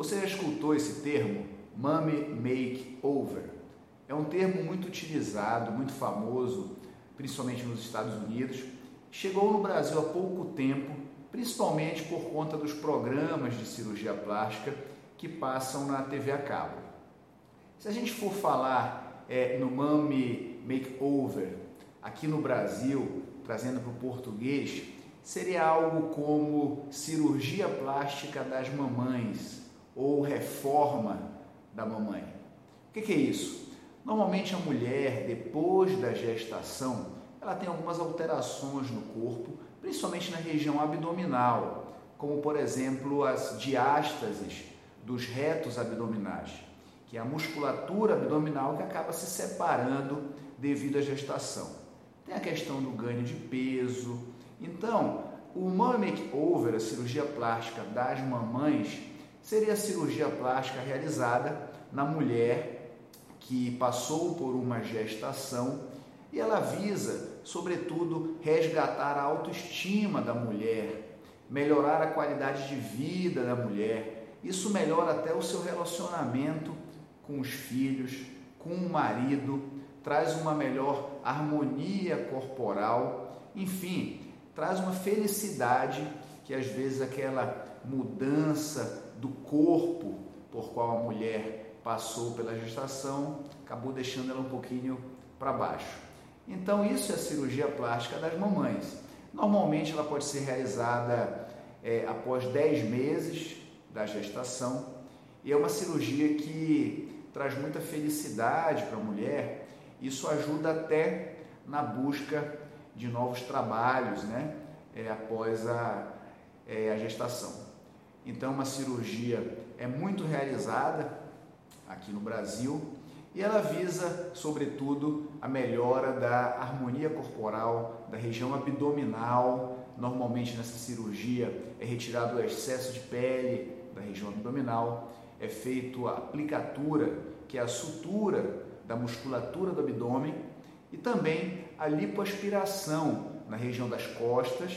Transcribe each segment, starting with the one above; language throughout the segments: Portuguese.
Você já escutou esse termo? Mummy Makeover. É um termo muito utilizado, muito famoso, principalmente nos Estados Unidos. Chegou no Brasil há pouco tempo, principalmente por conta dos programas de cirurgia plástica que passam na TV a cabo. Se a gente for falar é, no Mummy Makeover aqui no Brasil, trazendo para o português, seria algo como cirurgia plástica das mamães ou reforma da mamãe. O que, é isso? Normalmente a mulher, depois da gestação, ela tem algumas alterações no corpo, principalmente na região abdominal, como por exemplo as diástases dos retos abdominais, que é a musculatura abdominal que acaba se separando devido à gestação. Tem a questão do ganho de peso. Então, o mummy makeover, a cirurgia plástica das mamães, seria a cirurgia plástica realizada na mulher que passou por uma gestação e ela visa, sobretudo, resgatar a autoestima da mulher, melhorar a qualidade de vida da mulher. Isso melhora até o seu relacionamento com os filhos, com o marido, traz uma melhor harmonia corporal, enfim, traz uma felicidade que às vezes aquela mudança do corpo por qual a mulher passou pela gestação acabou deixando ela um pouquinho para baixo. Então, isso é a cirurgia plástica das mamães. Normalmente, ela pode ser realizada é, após 10 meses da gestação e é uma cirurgia que traz muita felicidade para a mulher. Isso ajuda até na busca de novos trabalhos né, é, após a, é, a gestação. Então, uma cirurgia é muito realizada aqui no Brasil e ela visa, sobretudo, a melhora da harmonia corporal, da região abdominal. Normalmente, nessa cirurgia, é retirado o excesso de pele da região abdominal, é feito a aplicatura, que é a sutura da musculatura do abdômen, e também a lipoaspiração na região das costas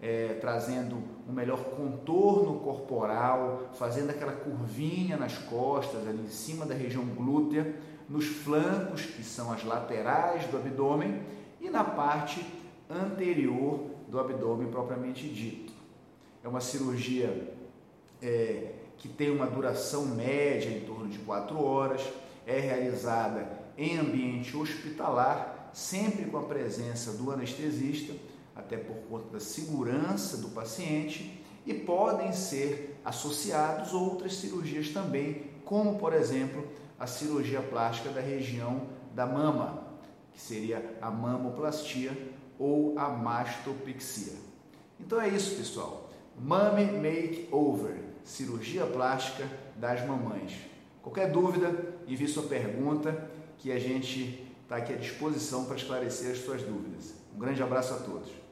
é, trazendo um melhor contorno corporal, fazendo aquela curvinha nas costas, ali em cima da região glútea, nos flancos, que são as laterais do abdômen, e na parte anterior do abdômen propriamente dito. É uma cirurgia é, que tem uma duração média em torno de 4 horas, é realizada em ambiente hospitalar, sempre com a presença do anestesista até por conta da segurança do paciente, e podem ser associados outras cirurgias também, como por exemplo a cirurgia plástica da região da mama, que seria a mamoplastia ou a mastopexia. Então é isso, pessoal. Mummy Makeover, cirurgia plástica das mamães. Qualquer dúvida, envie sua pergunta que a gente está aqui à disposição para esclarecer as suas dúvidas. Um grande abraço a todos.